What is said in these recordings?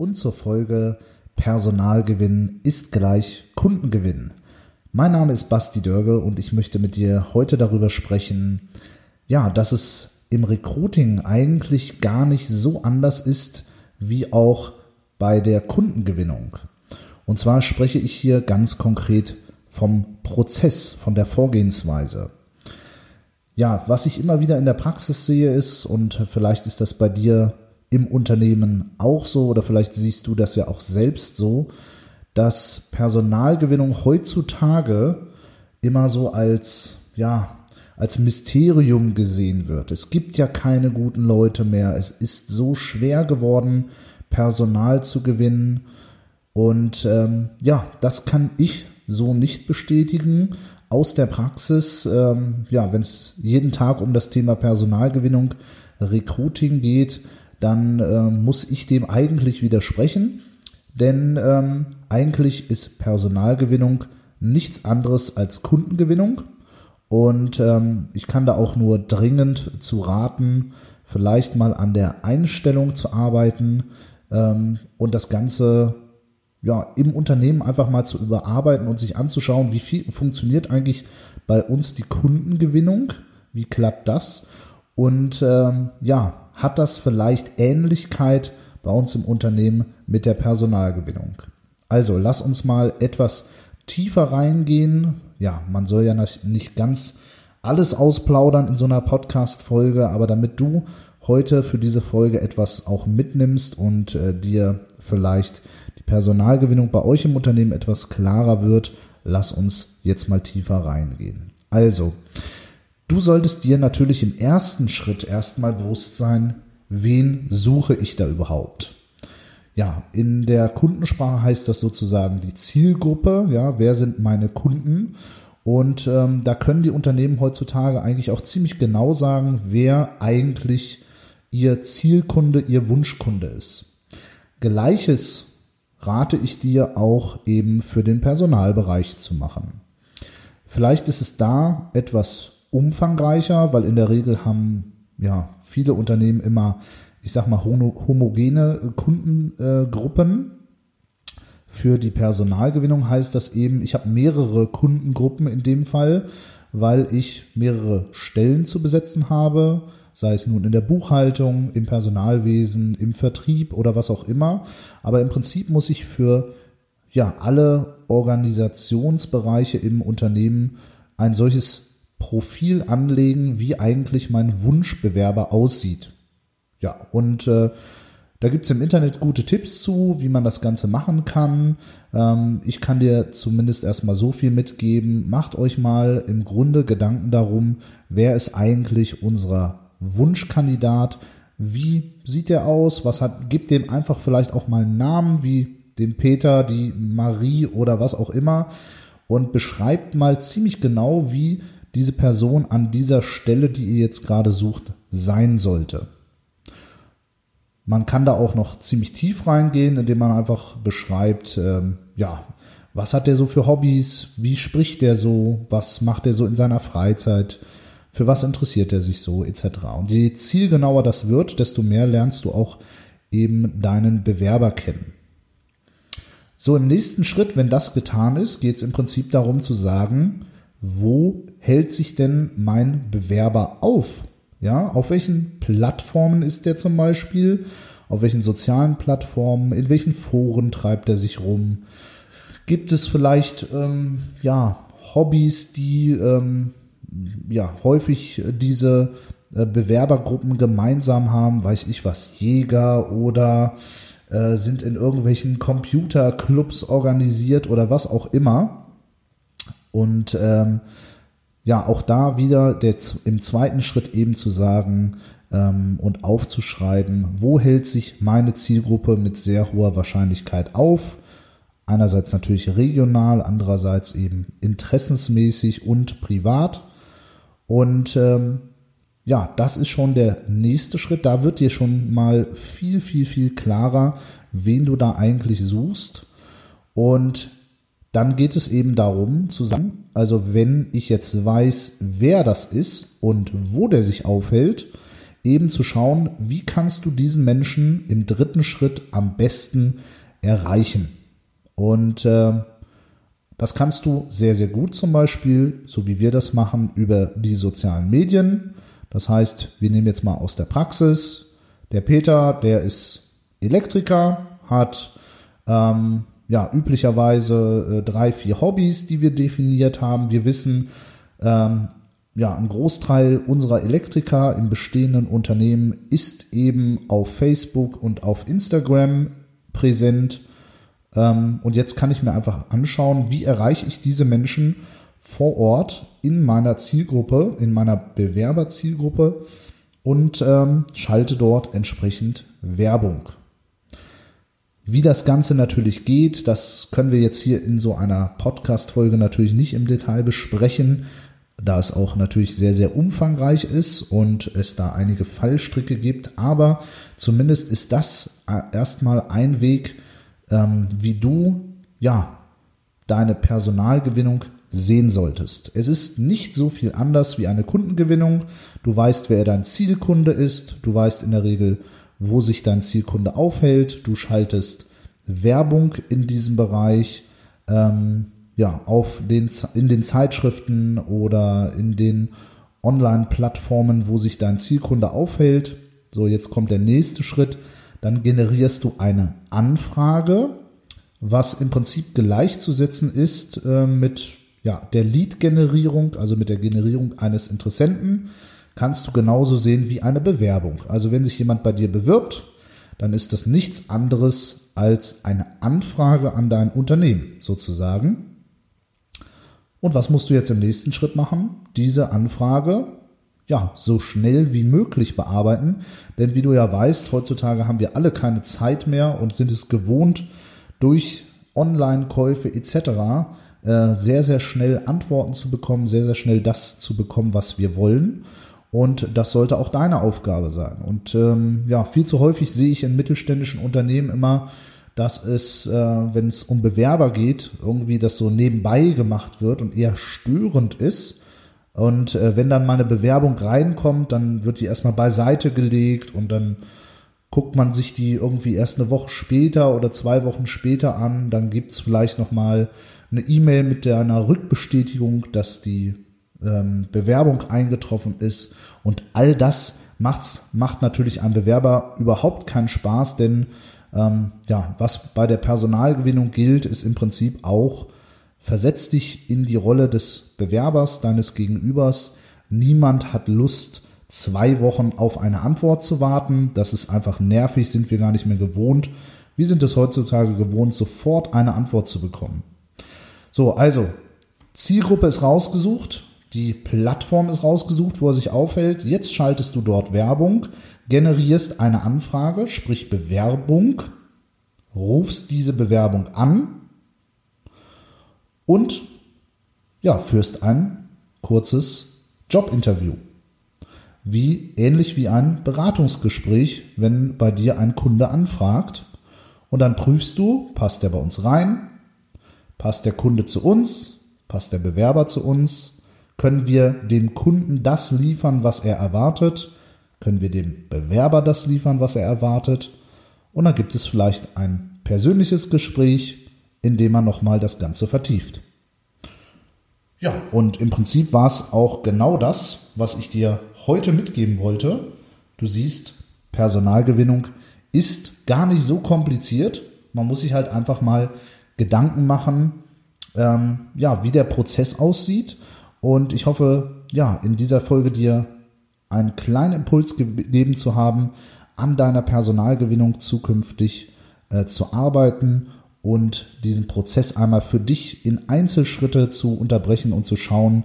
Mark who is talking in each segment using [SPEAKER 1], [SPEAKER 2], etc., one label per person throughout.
[SPEAKER 1] und zur Folge Personalgewinn ist gleich Kundengewinn. Mein Name ist Basti Dörge und ich möchte mit dir heute darüber sprechen, ja, dass es im Recruiting eigentlich gar nicht so anders ist wie auch bei der Kundengewinnung. Und zwar spreche ich hier ganz konkret vom Prozess, von der Vorgehensweise. Ja, was ich immer wieder in der Praxis sehe ist, und vielleicht ist das bei dir im Unternehmen auch so, oder vielleicht siehst du das ja auch selbst so, dass Personalgewinnung heutzutage immer so als, ja, als Mysterium gesehen wird. Es gibt ja keine guten Leute mehr. Es ist so schwer geworden, Personal zu gewinnen. Und ähm, ja, das kann ich so nicht bestätigen aus der Praxis. Ähm, ja, wenn es jeden Tag um das Thema Personalgewinnung, Recruiting geht, dann äh, muss ich dem eigentlich widersprechen, denn ähm, eigentlich ist Personalgewinnung nichts anderes als Kundengewinnung. Und ähm, ich kann da auch nur dringend zu raten, vielleicht mal an der Einstellung zu arbeiten ähm, und das Ganze ja, im Unternehmen einfach mal zu überarbeiten und sich anzuschauen, wie viel funktioniert eigentlich bei uns die Kundengewinnung, wie klappt das und ähm, ja, hat das vielleicht Ähnlichkeit bei uns im Unternehmen mit der Personalgewinnung. Also lass uns mal etwas tiefer reingehen. Ja, man soll ja nicht ganz alles ausplaudern in so einer Podcast-Folge, aber damit du heute für diese Folge etwas auch mitnimmst und äh, dir vielleicht die Personalgewinnung bei euch im Unternehmen etwas klarer wird, lass uns jetzt mal tiefer reingehen. Also, du solltest dir natürlich im ersten Schritt erstmal bewusst sein, wen suche ich da überhaupt? Ja, in der Kundensprache heißt das sozusagen die Zielgruppe. Ja, wer sind meine Kunden? Und ähm, da können die Unternehmen heutzutage eigentlich auch ziemlich genau sagen, wer eigentlich ihr Zielkunde, ihr Wunschkunde ist. Gleiches rate ich dir auch eben für den Personalbereich zu machen. Vielleicht ist es da etwas umfangreicher, weil in der Regel haben ja viele Unternehmen immer, ich sag mal, homogene Kundengruppen. Für die Personalgewinnung heißt das eben, ich habe mehrere Kundengruppen in dem Fall, weil ich mehrere Stellen zu besetzen habe, sei es nun in der Buchhaltung, im Personalwesen, im Vertrieb oder was auch immer. Aber im Prinzip muss ich für ja, alle Organisationsbereiche im Unternehmen ein solches Profil anlegen, wie eigentlich mein Wunschbewerber aussieht. Ja, und äh, da gibt's im Internet gute Tipps zu, wie man das Ganze machen kann. Ähm, ich kann dir zumindest erstmal so viel mitgeben. Macht euch mal im Grunde Gedanken darum, wer ist eigentlich unser Wunschkandidat. Wie sieht der aus? Was hat, gibt dem einfach vielleicht auch mal einen Namen, wie dem Peter, die Marie oder was auch immer. Und beschreibt mal ziemlich genau, wie diese Person an dieser Stelle, die ihr jetzt gerade sucht, sein sollte. Man kann da auch noch ziemlich tief reingehen, indem man einfach beschreibt, ähm, ja, was hat der so für Hobbys, wie spricht der so, was macht er so in seiner Freizeit, für was interessiert er sich so, etc. Und je zielgenauer das wird, desto mehr lernst du auch eben deinen Bewerber kennen. So, im nächsten Schritt, wenn das getan ist, geht es im Prinzip darum zu sagen, wo hält sich denn mein Bewerber auf? Ja, auf welchen Plattformen ist der zum Beispiel? Auf welchen sozialen Plattformen? In welchen Foren treibt er sich rum? Gibt es vielleicht ähm, ja Hobbys, die ähm, ja häufig diese äh, Bewerbergruppen gemeinsam haben? Weiß ich was? Jäger oder äh, sind in irgendwelchen Computerclubs organisiert oder was auch immer? Und ähm, ja, auch da wieder der, im zweiten Schritt eben zu sagen, ähm, und aufzuschreiben, wo hält sich meine Zielgruppe mit sehr hoher Wahrscheinlichkeit auf. Einerseits natürlich regional, andererseits eben interessensmäßig und privat. Und ähm, ja, das ist schon der nächste Schritt. Da wird dir schon mal viel, viel, viel klarer, wen du da eigentlich suchst. Und dann geht es eben darum zu sagen, also wenn ich jetzt weiß, wer das ist und wo der sich aufhält, eben zu schauen, wie kannst du diesen Menschen im dritten Schritt am besten erreichen. Und äh, das kannst du sehr, sehr gut zum Beispiel, so wie wir das machen, über die sozialen Medien. Das heißt, wir nehmen jetzt mal aus der Praxis. Der Peter, der ist Elektriker, hat ähm, ja üblicherweise äh, drei, vier Hobbys, die wir definiert haben. Wir wissen, ähm, ja, ein Großteil unserer Elektriker im bestehenden Unternehmen ist eben auf Facebook und auf Instagram präsent. Ähm, und jetzt kann ich mir einfach anschauen, wie erreiche ich diese Menschen vor Ort in meiner Zielgruppe, in meiner Bewerberzielgruppe und ähm, schalte dort entsprechend Werbung. Wie das Ganze natürlich geht, das können wir jetzt hier in so einer Podcast-Folge natürlich nicht im Detail besprechen, da es auch natürlich sehr, sehr umfangreich ist und es da einige Fallstricke gibt. Aber zumindest ist das äh, erstmal ein Weg, ähm, wie du, ja, deine Personalgewinnung sehen solltest. Es ist nicht so viel anders wie eine Kundengewinnung. Du weißt, wer dein Zielkunde ist. Du weißt in der Regel, wo sich dein Zielkunde aufhält. Du schaltest Werbung in diesem Bereich. Ähm, ja, auf den, in den Zeitschriften oder in den Online-Plattformen, wo sich dein Zielkunde aufhält. So, jetzt kommt der nächste Schritt. Dann generierst du eine Anfrage, was im Prinzip gleichzusetzen ist äh, mit ja, der Lead-Generierung, also mit der Generierung eines Interessenten, kannst du genauso sehen wie eine Bewerbung. Also wenn sich jemand bei dir bewirbt, dann ist das nichts anderes als eine Anfrage an dein Unternehmen sozusagen. Und was musst du jetzt im nächsten Schritt machen? Diese Anfrage ja, so schnell wie möglich bearbeiten. Denn wie du ja weißt, heutzutage haben wir alle keine Zeit mehr und sind es gewohnt, durch Online-Käufe etc äh, sehr, sehr schnell Antworten zu bekommen, sehr, sehr schnell das zu bekommen, was wir wollen. Und das sollte auch deine Aufgabe sein. Und ähm, ja, viel zu häufig sehe ich in mittelständischen Unternehmen immer, dass es, äh, wenn es um Bewerber geht, irgendwie das so nebenbei gemacht wird und eher störend ist. Und äh, wenn dann mal eine Bewerbung reinkommt, dann wird die erstmal beiseite gelegt und dann guckt man sich die irgendwie erst eine Woche später oder zwei Wochen später an. Dann gibt es vielleicht nochmal eine E-Mail mit einer Rückbestätigung, dass die ähm, Bewerbung eingetroffen ist. Und all das macht's, macht natürlich einem Bewerber überhaupt keinen Spaß, denn ähm, ja, was bei der Personalgewinnung gilt, ist im Prinzip auch, versetz dich in die Rolle des Bewerbers, deines Gegenübers. Niemand hat Lust, zwei Wochen auf eine Antwort zu warten. Das ist einfach nervig, sind wir gar nicht mehr gewohnt. Wir sind es heutzutage gewohnt, sofort eine Antwort zu bekommen. So, also, Zielgruppe ist rausgesucht, die Plattform ist rausgesucht, wo er sich aufhält. Jetzt schaltest du dort Werbung, generierst eine Anfrage, sprich Bewerbung, rufst diese Bewerbung an und ja, führst ein kurzes Jobinterview. Wie ähnlich wie ein Beratungsgespräch, wenn bei dir ein Kunde anfragt und dann prüfst du, passt der bei uns rein, Passt der Kunde zu uns? Passt der Bewerber zu uns? Können wir dem Kunden das liefern, was er erwartet? Können wir dem Bewerber das liefern, was er erwartet? Und dann gibt es vielleicht ein persönliches Gespräch, in dem man nochmal das Ganze vertieft. Ja, und im Prinzip war es auch genau das, was ich dir heute mitgeben wollte. Du siehst, Personalgewinnung ist gar nicht so kompliziert. Man muss sich halt einfach mal Gedanken machen, ähm, ja, wie der Prozess aussieht. Und ich hoffe, ja, in dieser Folge dir einen kleinen Impuls gegeben zu haben, an deiner Personalgewinnung zukünftig äh, zu arbeiten und diesen Prozess einmal für dich in Einzelschritte zu unterbrechen und zu schauen,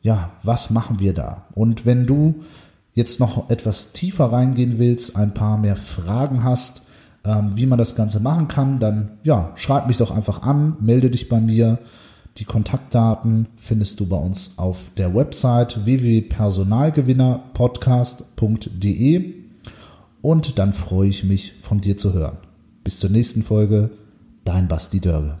[SPEAKER 1] ja, was machen wir da? Und wenn du jetzt noch etwas tiefer reingehen willst, ein paar mehr Fragen hast, ähm, wie man das Ganze machen kann, dann ja, schreib mich doch einfach an, melde dich bei mir. Die Kontaktdaten findest du bei uns auf der Website www.personalgewinnerpodcast.de und dann freue ich mich von dir zu hören. Bis zur nächsten Folge, dein Basti Dörge.